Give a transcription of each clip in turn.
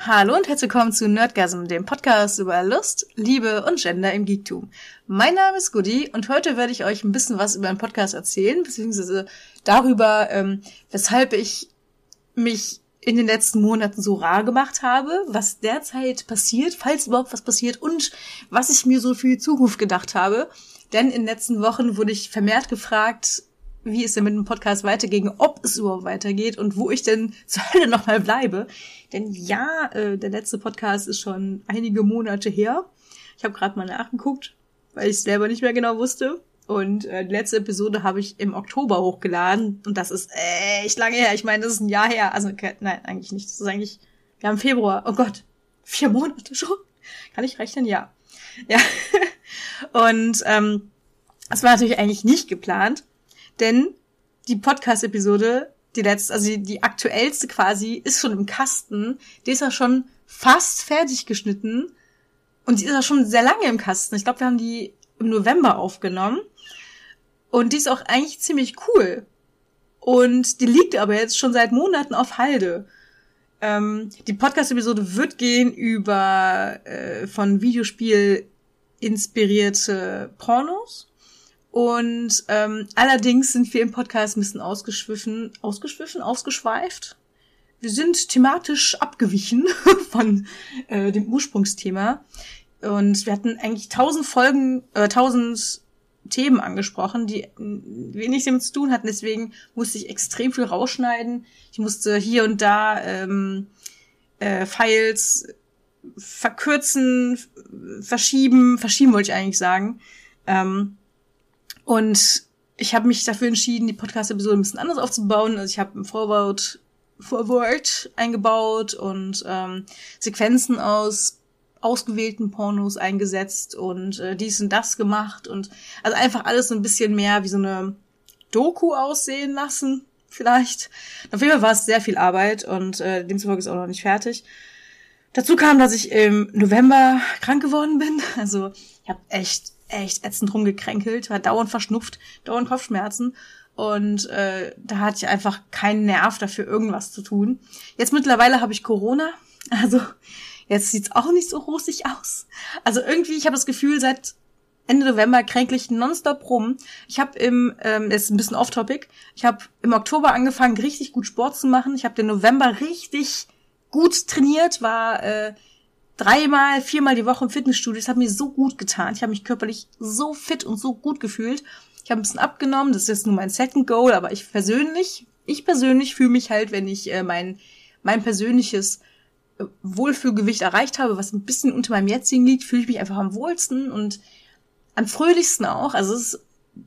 Hallo und herzlich willkommen zu Nerdgasm, dem Podcast über Lust, Liebe und Gender im Geektum. Mein Name ist Goody und heute werde ich euch ein bisschen was über einen Podcast erzählen, beziehungsweise darüber, ähm, weshalb ich mich in den letzten Monaten so rar gemacht habe, was derzeit passiert, falls überhaupt was passiert und was ich mir so für die Zukunft gedacht habe. Denn in den letzten Wochen wurde ich vermehrt gefragt, wie es denn mit dem Podcast weiterging, ob es überhaupt weitergeht und wo ich denn zur Hölle nochmal bleibe. Denn ja, äh, der letzte Podcast ist schon einige Monate her. Ich habe gerade mal nachgeguckt, weil ich selber nicht mehr genau wusste. Und äh, die letzte Episode habe ich im Oktober hochgeladen. Und das ist echt lange her. Ich meine, das ist ein Jahr her. Also, nein, eigentlich nicht. Das ist eigentlich, wir haben Februar. Oh Gott, vier Monate schon. Kann ich rechnen? Ja. Ja. Und ähm, das war natürlich eigentlich nicht geplant. Denn die Podcast-Episode, die letzte, also die, die aktuellste quasi, ist schon im Kasten. Die ist ja schon fast fertig geschnitten. Und die ist ja schon sehr lange im Kasten. Ich glaube, wir haben die im November aufgenommen. Und die ist auch eigentlich ziemlich cool. Und die liegt aber jetzt schon seit Monaten auf Halde. Ähm, die Podcast-Episode wird gehen über äh, von Videospiel inspirierte Pornos. Und ähm, allerdings sind wir im Podcast ein bisschen ausgeschwiffen, ausgeschwiffen, ausgeschweift. Wir sind thematisch abgewichen von äh, dem Ursprungsthema. Und wir hatten eigentlich tausend Folgen, äh, tausend Themen angesprochen, die wenig damit zu tun hatten. Deswegen musste ich extrem viel rausschneiden. Ich musste hier und da ähm, äh, Files verkürzen, verschieben, verschieben wollte ich eigentlich sagen. Ähm, und ich habe mich dafür entschieden, die Podcast-Episode ein bisschen anders aufzubauen. Also ich habe ein Vorwort, Vorwort eingebaut und ähm, Sequenzen aus ausgewählten Pornos eingesetzt und äh, dies und das gemacht und also einfach alles so ein bisschen mehr wie so eine Doku aussehen lassen, vielleicht. Auf jeden Fall war es sehr viel Arbeit und äh, demzufolge ist auch noch nicht fertig. Dazu kam, dass ich im November krank geworden bin. Also ich habe echt echt ätzend rumgekränkelt, war dauernd verschnupft, dauernd Kopfschmerzen. Und äh, da hatte ich einfach keinen Nerv dafür, irgendwas zu tun. Jetzt mittlerweile habe ich Corona. Also jetzt sieht's auch nicht so rosig aus. Also irgendwie, ich habe das Gefühl, seit Ende November kränklich nonstop rum. Ich habe im, ähm, ist ein bisschen off-topic, ich habe im Oktober angefangen, richtig gut Sport zu machen. Ich habe den November richtig gut trainiert, war äh, dreimal, viermal die Woche im Fitnessstudio. Das hat mir so gut getan. Ich habe mich körperlich so fit und so gut gefühlt. Ich habe ein bisschen abgenommen. Das ist jetzt nur mein Second Goal, aber ich persönlich, ich persönlich fühle mich halt, wenn ich äh, mein mein persönliches äh, Wohlfühlgewicht erreicht habe, was ein bisschen unter meinem jetzigen liegt, fühle ich mich einfach am wohlsten und am fröhlichsten auch. Also es ist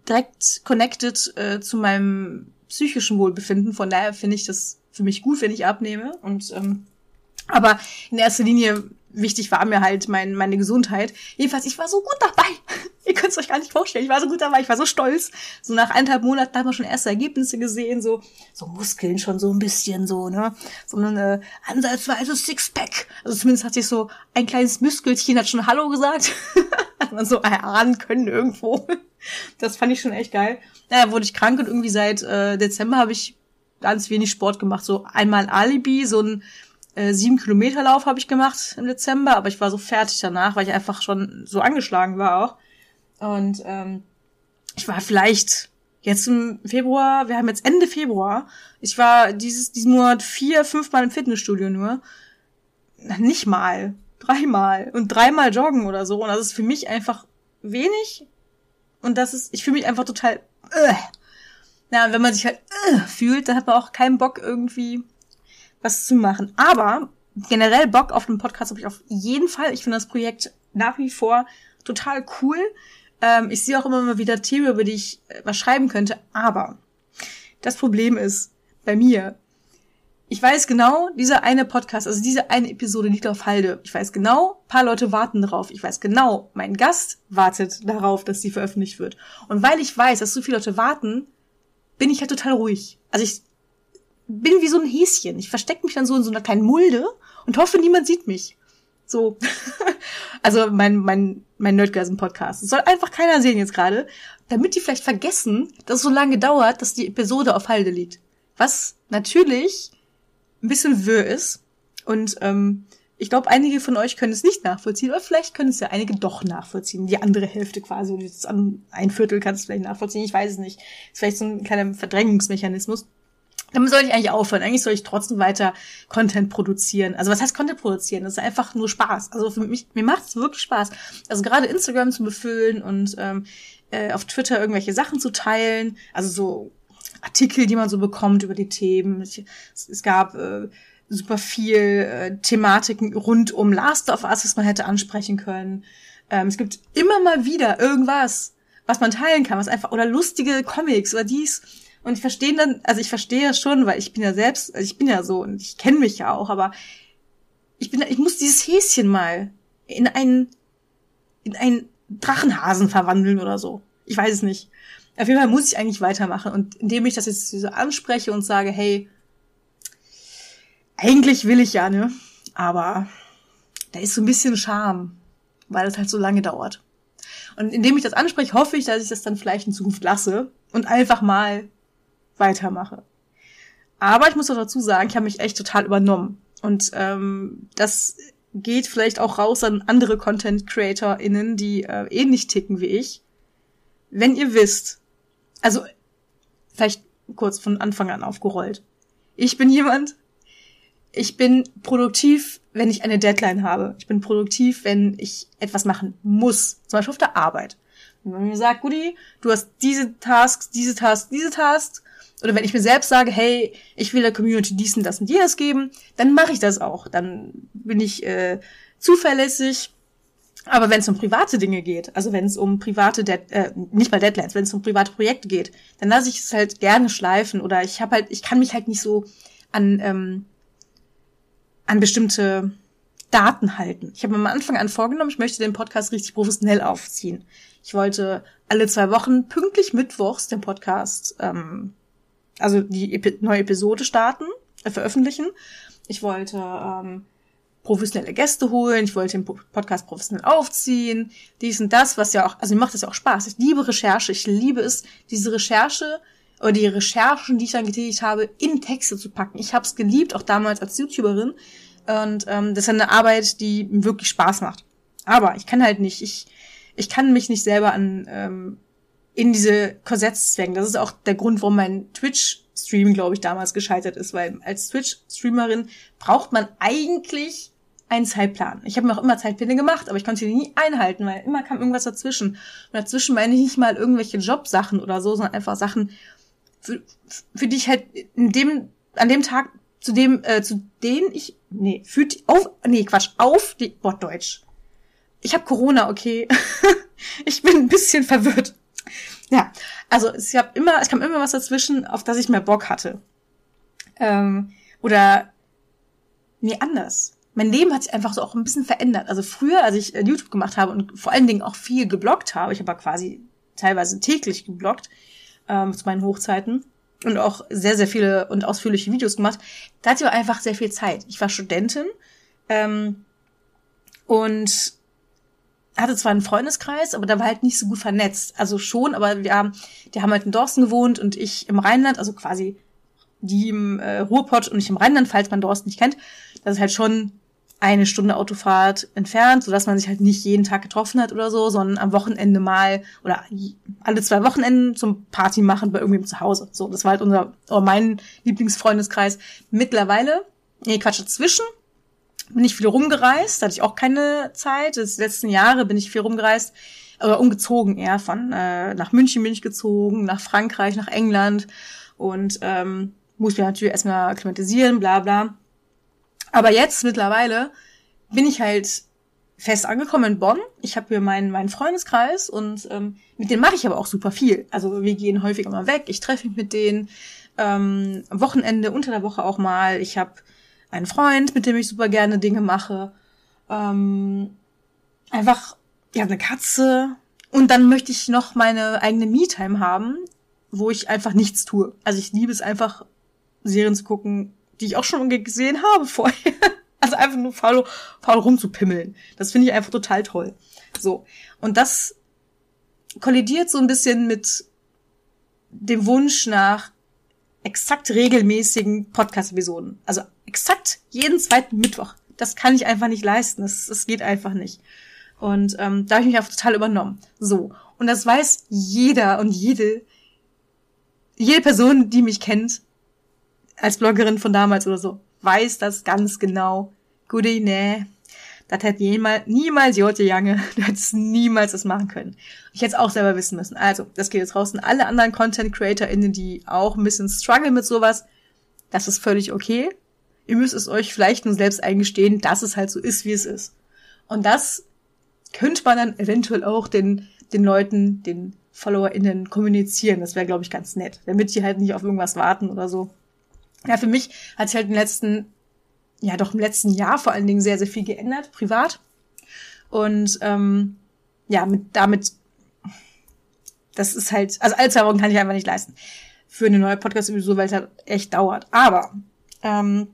direkt connected äh, zu meinem psychischen Wohlbefinden. Von daher finde ich das für mich gut, wenn ich abnehme. Und ähm, aber in erster Linie wichtig war mir halt mein, meine Gesundheit. Jedenfalls, ich war so gut dabei. Ihr könnt es euch gar nicht vorstellen. Ich war so gut dabei. Ich war so stolz. So nach eineinhalb Monaten hat man schon erste Ergebnisse gesehen. So, so Muskeln schon so ein bisschen so, ne? So eine ansatzweise Sixpack. Also zumindest hat sich so ein kleines Muskelchen hat schon Hallo gesagt. hat man so erahnen können irgendwo. Das fand ich schon echt geil. Naja, wurde ich krank und irgendwie seit äh, Dezember habe ich ganz wenig Sport gemacht. So einmal Alibi, so ein äh, sieben Kilometer Lauf habe ich gemacht im Dezember, aber ich war so fertig danach, weil ich einfach schon so angeschlagen war auch. Und ähm, ich war vielleicht jetzt im Februar, wir haben jetzt Ende Februar, ich war dieses diesen Monat vier, fünfmal im Fitnessstudio nur. Nicht mal, dreimal und dreimal joggen oder so. Und das ist für mich einfach wenig. Und das ist, ich fühle mich einfach total. Äh. Ja, wenn man sich halt äh, fühlt, dann hat man auch keinen Bock irgendwie was zu machen. Aber generell Bock auf den Podcast habe ich auf jeden Fall. Ich finde das Projekt nach wie vor total cool. Ähm, ich sehe auch immer mal wieder Themen, über die ich äh, was schreiben könnte. Aber das Problem ist bei mir, ich weiß genau, dieser eine Podcast, also diese eine Episode liegt auf Halde. Ich weiß genau, paar Leute warten darauf. Ich weiß genau, mein Gast wartet darauf, dass sie veröffentlicht wird. Und weil ich weiß, dass so viele Leute warten, bin ich halt total ruhig. Also ich bin wie so ein Häschen. Ich verstecke mich dann so in so einer kleinen Mulde und hoffe, niemand sieht mich. So. also mein, mein, mein Nerdgasm-Podcast. Das soll einfach keiner sehen jetzt gerade. Damit die vielleicht vergessen, dass es so lange dauert, dass die Episode auf Halde liegt. Was natürlich ein bisschen wirr ist. Und ähm, ich glaube, einige von euch können es nicht nachvollziehen, aber vielleicht können es ja einige doch nachvollziehen. Die andere Hälfte quasi, jetzt ein Viertel kann es vielleicht nachvollziehen, ich weiß es nicht. ist vielleicht so ein kleiner Verdrängungsmechanismus. Damit soll ich eigentlich aufhören. Eigentlich soll ich trotzdem weiter Content produzieren. Also was heißt Content produzieren? Das ist einfach nur Spaß. Also für mich, mir macht es wirklich Spaß. Also gerade Instagram zu befüllen und ähm, äh, auf Twitter irgendwelche Sachen zu teilen. Also so Artikel, die man so bekommt über die Themen. Es, es gab äh, super viel äh, Thematiken rund um Last of Us, was man hätte ansprechen können. Ähm, es gibt immer mal wieder irgendwas, was man teilen kann, was einfach oder lustige Comics oder dies und ich verstehe dann, also ich verstehe das schon, weil ich bin ja selbst, also ich bin ja so und ich kenne mich ja auch, aber ich bin, ich muss dieses Häschen mal in einen, in einen Drachenhasen verwandeln oder so. Ich weiß es nicht. Auf jeden Fall muss ich eigentlich weitermachen und indem ich das jetzt so anspreche und sage, hey, eigentlich will ich ja, ne? Aber da ist so ein bisschen Scham, weil es halt so lange dauert. Und indem ich das anspreche, hoffe ich, dass ich das dann vielleicht in Zukunft lasse und einfach mal weitermache. Aber ich muss auch dazu sagen, ich habe mich echt total übernommen. Und ähm, das geht vielleicht auch raus an andere Content-CreatorInnen, die äh, ähnlich ticken wie ich. Wenn ihr wisst, also vielleicht kurz von Anfang an aufgerollt. Ich bin jemand, ich bin produktiv, wenn ich eine Deadline habe. Ich bin produktiv, wenn ich etwas machen muss. Zum Beispiel auf der Arbeit. Wenn man mir sagt, Gudi, du hast diese Tasks, diese Tasks, diese Tasks, oder wenn ich mir selbst sage, hey, ich will der Community dies und das und jenes geben, dann mache ich das auch. Dann bin ich äh, zuverlässig. Aber wenn es um private Dinge geht, also wenn es um private, Dead äh, nicht mal Deadlines, wenn es um private Projekte geht, dann lasse ich es halt gerne schleifen oder ich habe halt, ich kann mich halt nicht so an ähm, an bestimmte Daten halten. Ich habe mir am Anfang an vorgenommen, ich möchte den Podcast richtig professionell aufziehen. Ich wollte alle zwei Wochen pünktlich mittwochs den Podcast ähm, also die Epi neue Episode starten, äh, veröffentlichen. Ich wollte ähm, professionelle Gäste holen, ich wollte den Podcast professionell aufziehen, dies und das, was ja auch, also mir macht das ja auch Spaß. Ich liebe Recherche, ich liebe es, diese Recherche oder die Recherchen, die ich dann getätigt habe, in Texte zu packen. Ich habe es geliebt, auch damals als YouTuberin. Und ähm, das ist eine Arbeit, die wirklich Spaß macht. Aber ich kann halt nicht, ich, ich kann mich nicht selber an ähm, in diese Korsetts zwängen. Das ist auch der Grund, warum mein Twitch-Stream, glaube ich, damals gescheitert ist, weil als Twitch-Streamerin braucht man eigentlich einen Zeitplan. Ich habe mir auch immer Zeitpläne gemacht, aber ich konnte die nie einhalten, weil immer kam irgendwas dazwischen. Und dazwischen meine ich nicht mal irgendwelche Jobsachen oder so, sondern einfach Sachen, für, für die ich halt in dem, an dem Tag, zu dem, äh, zu denen ich, nee, für die, auf, nee, Quatsch, auf die, boah, Deutsch. Ich habe Corona, okay. ich bin ein bisschen verwirrt. Ja, also es gab immer, es kam immer was dazwischen, auf das ich mehr Bock hatte. Ähm, oder nee, anders. Mein Leben hat sich einfach so auch ein bisschen verändert. Also früher, als ich äh, YouTube gemacht habe und vor allen Dingen auch viel gebloggt habe, ich habe quasi teilweise täglich gebloggt ähm, zu meinen Hochzeiten und auch sehr, sehr viele und ausführliche Videos gemacht, da hatte ich einfach sehr viel Zeit. Ich war Studentin ähm, und hatte zwar einen Freundeskreis, aber da war halt nicht so gut vernetzt. Also schon, aber wir haben, die haben halt in Dorsten gewohnt und ich im Rheinland, also quasi die im äh, Ruhrpott und ich im Rheinland, falls man Dorsten nicht kennt. Das ist halt schon eine Stunde Autofahrt entfernt, sodass man sich halt nicht jeden Tag getroffen hat oder so, sondern am Wochenende mal oder alle zwei Wochenenden zum Party machen bei irgendwem zu Hause. So, das war halt unser, oder mein Lieblingsfreundeskreis. Mittlerweile, nee, Quatsch, dazwischen bin ich viel rumgereist, hatte ich auch keine Zeit. Das letzten Jahre bin ich viel rumgereist, oder umgezogen eher von äh, nach München bin ich gezogen, nach Frankreich, nach England und ähm, muss mich natürlich erstmal akklimatisieren, bla bla. Aber jetzt mittlerweile bin ich halt fest angekommen in Bonn. Ich habe hier meinen meinen Freundeskreis und ähm, mit denen mache ich aber auch super viel. Also wir gehen häufig immer weg. Ich treffe mich mit denen ähm, Wochenende, unter der Woche auch mal. Ich habe einen Freund, mit dem ich super gerne Dinge mache. Ähm, einfach, ja, eine Katze. Und dann möchte ich noch meine eigene Me-Time haben, wo ich einfach nichts tue. Also ich liebe es einfach, Serien zu gucken, die ich auch schon gesehen habe vorher. Also einfach nur faul, faul rumzupimmeln. Das finde ich einfach total toll. So. Und das kollidiert so ein bisschen mit dem Wunsch nach exakt regelmäßigen Podcast-Episoden. Also exakt jeden zweiten Mittwoch. das kann ich einfach nicht leisten. Das, das geht einfach nicht. Und ähm, da habe ich mich auch total übernommen. So. Und das weiß jeder und jede, jede Person, die mich kennt, als Bloggerin von damals oder so, weiß das ganz genau. Gute, nee, das hätte jemals, niemals Jote Jange, du hättest niemals das machen können. Ich hätte es auch selber wissen müssen. Also, das geht jetzt raus an alle anderen Content CreatorInnen, die auch ein bisschen struggle mit sowas. Das ist völlig okay. Ihr müsst es euch vielleicht nur selbst eingestehen, dass es halt so ist, wie es ist. Und das könnte man dann eventuell auch den, den Leuten, den FollowerInnen kommunizieren. Das wäre, glaube ich, ganz nett. Damit die halt nicht auf irgendwas warten oder so. Ja, für mich hat sich halt im letzten, ja doch im letzten Jahr vor allen Dingen sehr, sehr viel geändert, privat. Und ähm, ja, mit damit, das ist halt, also alle zwei Wochen kann ich einfach nicht leisten. Für eine neue Podcast-Episode, weil es halt echt dauert. Aber ähm,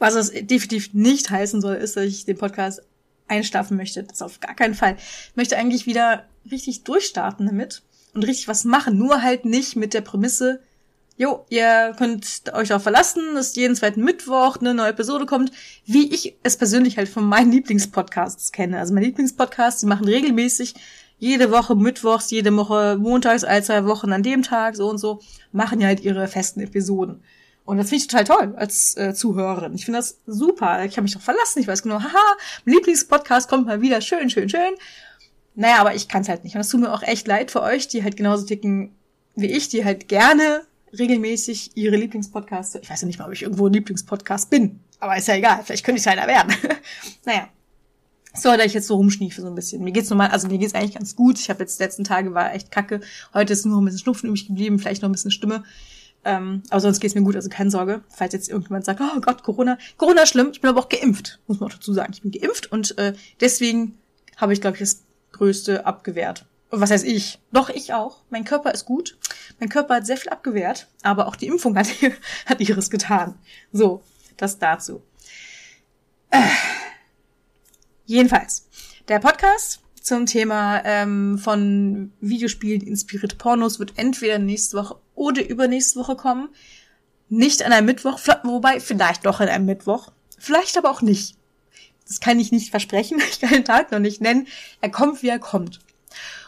was es definitiv nicht heißen soll, ist, dass ich den Podcast einschlafen möchte. Das auf gar keinen Fall. Ich möchte eigentlich wieder richtig durchstarten damit und richtig was machen. Nur halt nicht mit der Prämisse, jo, ihr könnt euch auch verlassen, dass jeden zweiten Mittwoch eine neue Episode kommt, wie ich es persönlich halt von meinen Lieblingspodcasts kenne. Also meine Lieblingspodcasts, die machen regelmäßig jede Woche Mittwochs, jede Woche montags, all zwei Wochen an dem Tag, so und so, machen ja halt ihre festen Episoden. Und das finde ich total toll als äh, Zuhörerin. Ich finde das super. Ich habe mich doch verlassen. Ich weiß genau, haha, Lieblingspodcast kommt mal wieder. Schön, schön, schön. Naja, aber ich kann es halt nicht. Und das tut mir auch echt leid für euch, die halt genauso ticken wie ich, die halt gerne regelmäßig ihre Lieblingspodcasts. Ich weiß ja nicht mal, ob ich irgendwo ein Lieblingspodcast bin. Aber ist ja egal. Vielleicht könnte ich es einer werden. naja. So, da ich jetzt so rumschniefe so ein bisschen. Mir geht's normal, also mir geht's eigentlich ganz gut. Ich habe jetzt die letzten Tage war echt kacke. Heute ist nur ein bisschen Schnupfen übrig geblieben, vielleicht noch ein bisschen Stimme. Ähm, aber sonst geht's mir gut, also keine Sorge. Falls jetzt irgendjemand sagt, oh Gott, Corona. Corona schlimm, ich bin aber auch geimpft, muss man auch dazu sagen. Ich bin geimpft und äh, deswegen habe ich, glaube ich, das Größte abgewehrt. Was heißt ich? Doch, ich auch. Mein Körper ist gut. Mein Körper hat sehr viel abgewehrt, aber auch die Impfung hat, hat ihres getan. So, das dazu. Äh, jedenfalls, der Podcast zum Thema ähm, von Videospielen inspirierte Pornos wird entweder nächste Woche oder übernächste Woche kommen. Nicht an einem Mittwoch, wobei vielleicht doch an einem Mittwoch, vielleicht aber auch nicht. Das kann ich nicht versprechen, ich kann den Tag noch nicht nennen. Er kommt, wie er kommt.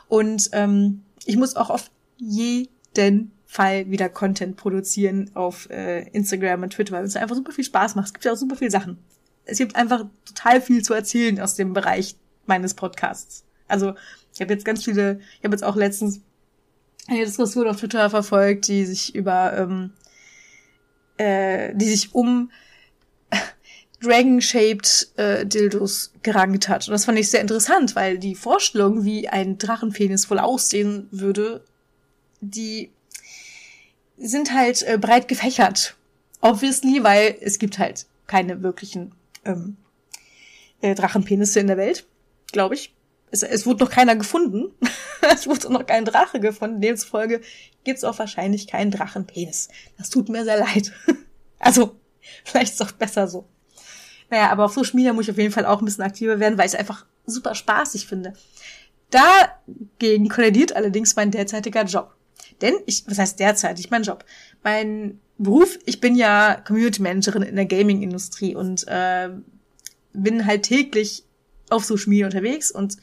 Und ähm, ich muss auch auf jeden Fall wieder Content produzieren auf äh, Instagram und Twitter, weil es einfach super viel Spaß macht. Es gibt ja auch super viele Sachen. Es gibt einfach total viel zu erzählen aus dem Bereich meines Podcasts. Also ich habe jetzt ganz viele, ich habe jetzt auch letztens eine Diskussion auf Twitter verfolgt, die sich über, ähm, äh, die sich um Dragon-shaped äh, Dildos gerankt hat. Und das fand ich sehr interessant, weil die Vorstellung, wie ein Drachenpenis wohl aussehen würde, die sind halt äh, breit gefächert. Obviously, weil es gibt halt keine wirklichen ähm, äh, Drachenpenisse in der Welt, glaube ich. Es, es wurde noch keiner gefunden. es wurde noch kein Drache gefunden. Demzufolge gibt's auch wahrscheinlich keinen Drachenpenis. Das tut mir sehr leid. also, vielleicht ist es auch besser so. Naja, aber auf Social Media muss ich auf jeden Fall auch ein bisschen aktiver werden, weil ich es einfach super spaßig finde. Dagegen kollidiert allerdings mein derzeitiger Job. Denn ich, was heißt derzeitig, mein Job? Mein Beruf, ich bin ja Community Managerin in der Gaming-Industrie und äh, bin halt täglich auf Social Media unterwegs und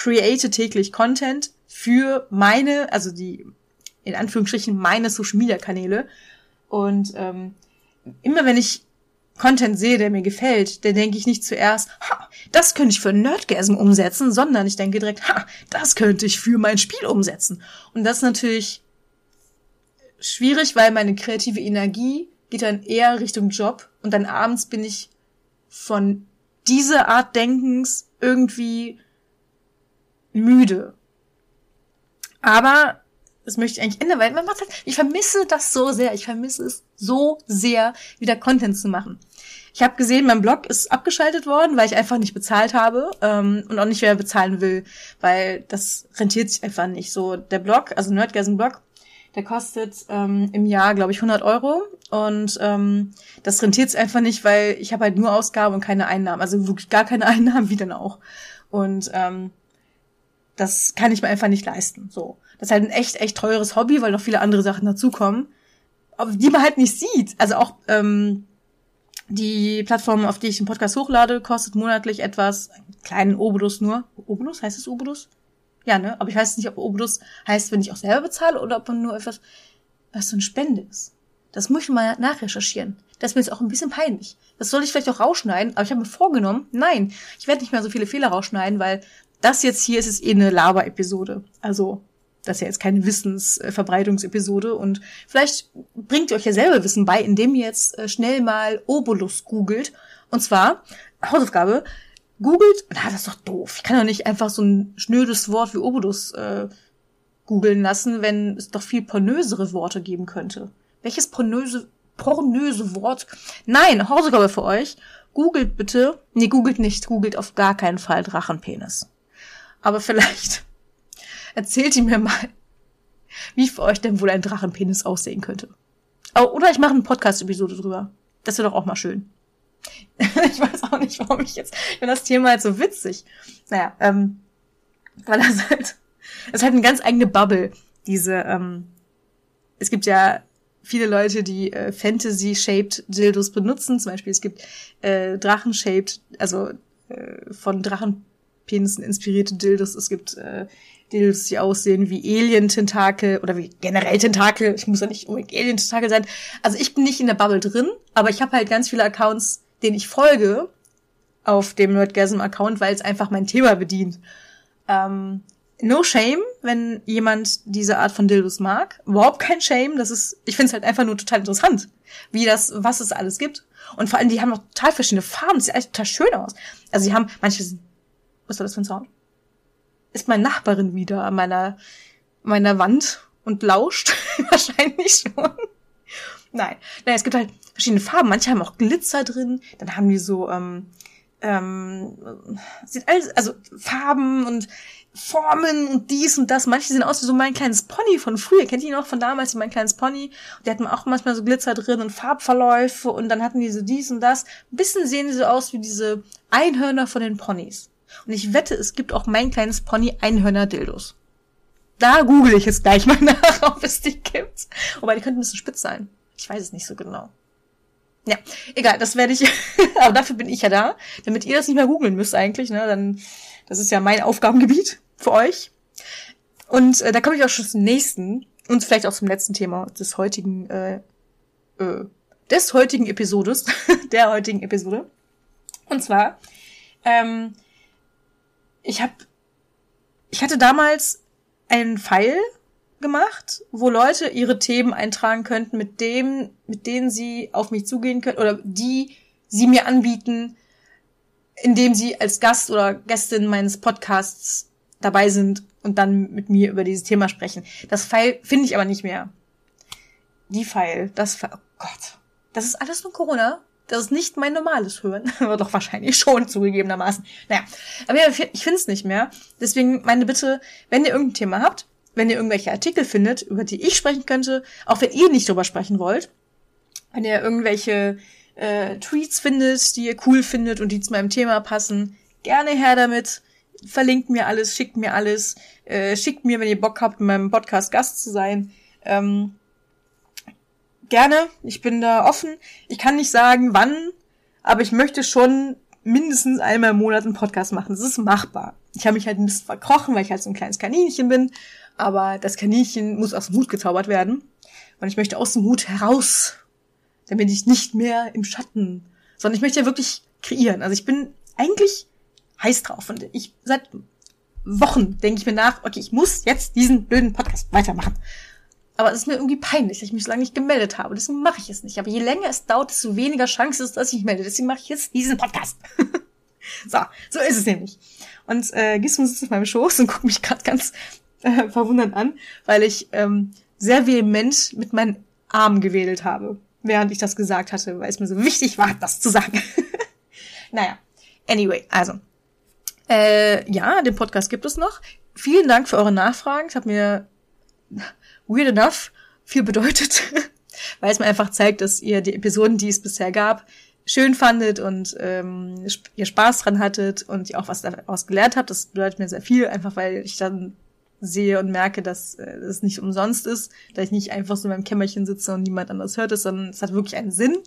create täglich Content für meine, also die in Anführungsstrichen meine Social Media Kanäle. Und ähm, immer wenn ich Content sehe, der mir gefällt, dann denke ich nicht zuerst, ha, das könnte ich für Nerdgasm umsetzen, sondern ich denke direkt, ha, das könnte ich für mein Spiel umsetzen. Und das ist natürlich schwierig, weil meine kreative Energie geht dann eher Richtung Job und dann abends bin ich von dieser Art Denkens irgendwie müde. Aber das möchte ich eigentlich ändern, weil man macht halt, ich vermisse das so sehr. Ich vermisse es so sehr, wieder Content zu machen. Ich habe gesehen, mein Blog ist abgeschaltet worden, weil ich einfach nicht bezahlt habe ähm, und auch nicht mehr bezahlen will, weil das rentiert sich einfach nicht. So der Blog, also Nerdgasm Blog, der kostet ähm, im Jahr, glaube ich, 100 Euro und ähm, das rentiert sich einfach nicht, weil ich habe halt nur Ausgaben und keine Einnahmen, also wirklich gar keine Einnahmen, wie denn auch. Und ähm, das kann ich mir einfach nicht leisten. So, das ist halt ein echt, echt teures Hobby, weil noch viele andere Sachen dazukommen, die man halt nicht sieht. Also auch ähm, Die Plattform, auf die ich den Podcast hochlade, kostet monatlich etwas, einen kleinen Obolus nur. Obolus? Heißt es Obolus? Ja, ne? Aber ich weiß nicht, ob Obolus heißt, wenn ich auch selber bezahle oder ob man nur etwas, was so eine Spende ist. Das muss ich mal nachrecherchieren. Das ist mir jetzt auch ein bisschen peinlich. Das soll ich vielleicht auch rausschneiden, aber ich habe mir vorgenommen, nein, ich werde nicht mehr so viele Fehler rausschneiden, weil das jetzt hier ist, ist eh eine Laber-Episode. Also, das ist ja jetzt keine Wissensverbreitungsepisode und vielleicht bringt ihr euch ja selber Wissen bei, indem ihr jetzt äh, schnell mal Obolus googelt. Und zwar, Hausaufgabe, googelt, na, das ist doch doof. Ich kann doch nicht einfach so ein schnödes Wort wie Obolus äh, googeln lassen, wenn es doch viel pornösere Worte geben könnte. Welches pornöse, pornöse Wort? Nein, Hausaufgabe für euch. Googelt bitte, nee, googelt nicht, googelt auf gar keinen Fall Drachenpenis. Aber vielleicht erzählt ihr mir mal, wie für euch denn wohl ein Drachenpenis aussehen könnte. Oder ich mache eine Podcast-Episode drüber. Das wäre doch auch mal schön. ich weiß auch nicht, warum ich jetzt, ich finde das Thema halt so witzig. Naja, ähm, weil das halt, ist halt eine ganz eigene Bubble, diese, ähm, es gibt ja viele Leute, die äh, Fantasy-shaped Dildos benutzen. Zum Beispiel es gibt äh, Drachen-shaped, also äh, von Drachenpenissen inspirierte Dildos. Es gibt äh, Dildos, die aussehen wie Alien-Tentakel oder wie generell Tentakel. Ich muss ja nicht unbedingt Alien-Tentakel sein. Also ich bin nicht in der Bubble drin, aber ich habe halt ganz viele Accounts, denen ich folge auf dem Nerdgasm-Account, weil es einfach mein Thema bedient. Ähm, no shame, wenn jemand diese Art von Dildos mag. Überhaupt kein Shame. Das ist, ich finde es halt einfach nur total interessant, wie das, was es alles gibt. Und vor allem, die haben auch total verschiedene Farben. Das sieht echt total schön aus. Also die haben, manche sind, was war das für ein Sound? Ist meine Nachbarin wieder an meiner, meiner Wand und lauscht? Wahrscheinlich schon. Nein. Nein, es gibt halt verschiedene Farben. Manche haben auch Glitzer drin. Dann haben die so, ähm, ähm, sieht alles, also Farben und Formen und dies und das. Manche sehen aus wie so mein kleines Pony von früher. Kennt ihr noch von damals, mein kleines Pony? Die hatten auch manchmal so Glitzer drin und Farbverläufe und dann hatten die so dies und das. Ein bisschen sehen die so aus wie diese Einhörner von den Ponys. Und ich wette, es gibt auch mein kleines Pony Einhörner-Dildos. Da google ich jetzt gleich mal nach, ob es die gibt. Wobei, die könnten ein bisschen spitz sein. Ich weiß es nicht so genau. Ja, egal, das werde ich, aber dafür bin ich ja da, damit ihr das nicht mehr googeln müsst eigentlich, ne, dann, das ist ja mein Aufgabengebiet für euch. Und äh, da komme ich auch schon zum nächsten und vielleicht auch zum letzten Thema des heutigen, äh, äh, des heutigen Episodes, der heutigen Episode. Und zwar, ähm, ich habe, ich hatte damals einen Pfeil gemacht, wo Leute ihre Themen eintragen könnten, mit dem, mit denen sie auf mich zugehen können oder die sie mir anbieten, indem sie als Gast oder Gästin meines Podcasts dabei sind und dann mit mir über dieses Thema sprechen. Das Pfeil finde ich aber nicht mehr. Die Pfeil, das Pfeil, oh Gott. Das ist alles nur Corona. Das ist nicht mein normales Hören. Doch wahrscheinlich schon, zugegebenermaßen. Naja, aber ja, ich finde es nicht mehr. Deswegen meine Bitte, wenn ihr irgendein Thema habt, wenn ihr irgendwelche Artikel findet, über die ich sprechen könnte, auch wenn ihr nicht drüber sprechen wollt, wenn ihr irgendwelche äh, Tweets findet, die ihr cool findet und die zu meinem Thema passen, gerne her damit. Verlinkt mir alles, schickt mir alles, äh, schickt mir, wenn ihr Bock habt, in meinem Podcast Gast zu sein. Ähm, gerne, ich bin da offen. Ich kann nicht sagen, wann, aber ich möchte schon mindestens einmal im Monat einen Podcast machen. Das ist machbar. Ich habe mich halt ein bisschen verkrochen, weil ich halt so ein kleines Kaninchen bin aber das Kaninchen muss aus dem Hut gezaubert werden. Und ich möchte aus dem Hut heraus, damit ich nicht mehr im Schatten, sondern ich möchte ja wirklich kreieren. Also ich bin eigentlich heiß drauf und ich seit Wochen denke ich mir nach, okay, ich muss jetzt diesen blöden Podcast weitermachen. Aber es ist mir irgendwie peinlich, dass ich mich so lange nicht gemeldet habe. Deswegen mache ich es nicht. Aber je länger es dauert, desto weniger Chance ist, dass ich mich melde. Deswegen mache ich jetzt diesen Podcast. so, so ist es nämlich. Und äh, Gismo sitzt auf meinem Schoß und guckt mich gerade ganz äh, verwundert an, weil ich ähm, sehr vehement mit meinen Armen gewedelt habe, während ich das gesagt hatte, weil es mir so wichtig war, das zu sagen. naja, anyway, also. Äh, ja, den Podcast gibt es noch. Vielen Dank für eure Nachfragen. Es hat mir weird enough viel bedeutet, weil es mir einfach zeigt, dass ihr die Episoden, die es bisher gab, schön fandet und ähm, ihr Spaß dran hattet und ihr auch was daraus gelernt habt. Das bedeutet mir sehr viel, einfach weil ich dann sehe und merke, dass äh, es nicht umsonst ist, dass ich nicht einfach so in meinem Kämmerchen sitze und niemand anders hört es, sondern es hat wirklich einen Sinn.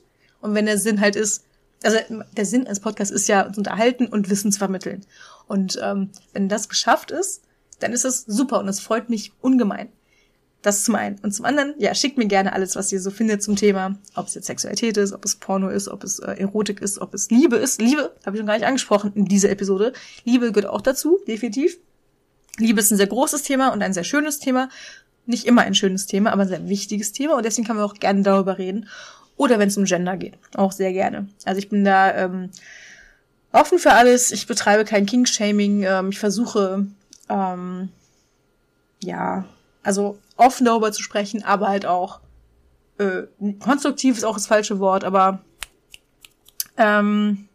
Und wenn der Sinn halt ist, also der Sinn eines Podcasts ist ja, uns unterhalten und Wissen zu vermitteln. Und ähm, wenn das geschafft ist, dann ist es super und es freut mich ungemein. Das zum einen. Und zum anderen, ja, schickt mir gerne alles, was ihr so findet zum Thema. Ob es jetzt Sexualität ist, ob es Porno ist, ob es äh, Erotik ist, ob es Liebe ist. Liebe, habe ich noch gar nicht angesprochen in dieser Episode. Liebe gehört auch dazu, definitiv. Liebe ist ein sehr großes Thema und ein sehr schönes Thema. Nicht immer ein schönes Thema, aber ein sehr wichtiges Thema und deswegen kann man auch gerne darüber reden. Oder wenn es um Gender geht, auch sehr gerne. Also ich bin da ähm, offen für alles. Ich betreibe kein King-Shaming. Ähm, ich versuche, ähm, ja, also offen darüber zu sprechen, aber halt auch äh, konstruktiv ist auch das falsche Wort, aber ähm,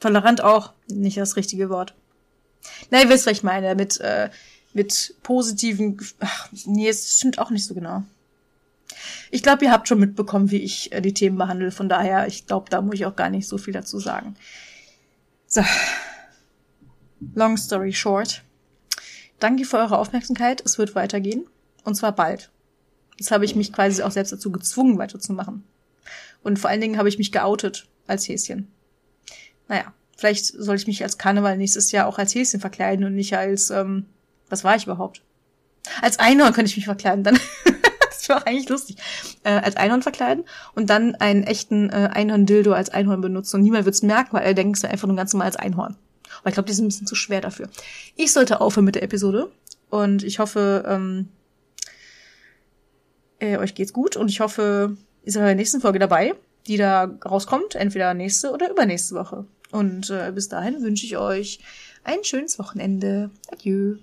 tolerant auch nicht das richtige Wort. Na, ihr wisst, was ich meine, mit, äh, mit positiven, ach, nee, es stimmt auch nicht so genau. Ich glaube, ihr habt schon mitbekommen, wie ich äh, die Themen behandle, von daher, ich glaube, da muss ich auch gar nicht so viel dazu sagen. So. Long story short. Danke für eure Aufmerksamkeit. Es wird weitergehen. Und zwar bald. Jetzt habe ich mich quasi auch selbst dazu gezwungen, weiterzumachen. Und vor allen Dingen habe ich mich geoutet als Häschen. Naja, vielleicht soll ich mich als Karneval nächstes Jahr auch als Häschen verkleiden und nicht als, ähm, was war ich überhaupt? Als Einhorn könnte ich mich verkleiden, dann. das wäre eigentlich lustig. Äh, als Einhorn verkleiden und dann einen echten äh, Einhorn-Dildo als Einhorn benutzen und niemand wird's merken, weil er denkt, es einfach nur ganz normal als Einhorn. Aber ich glaube, die sind ein bisschen zu schwer dafür. Ich sollte aufhören mit der Episode und ich hoffe, ähm, äh, euch geht's gut und ich hoffe, ihr seid bei der nächsten Folge dabei, die da rauskommt, entweder nächste oder übernächste Woche. Und äh, bis dahin wünsche ich euch ein schönes Wochenende. Adieu.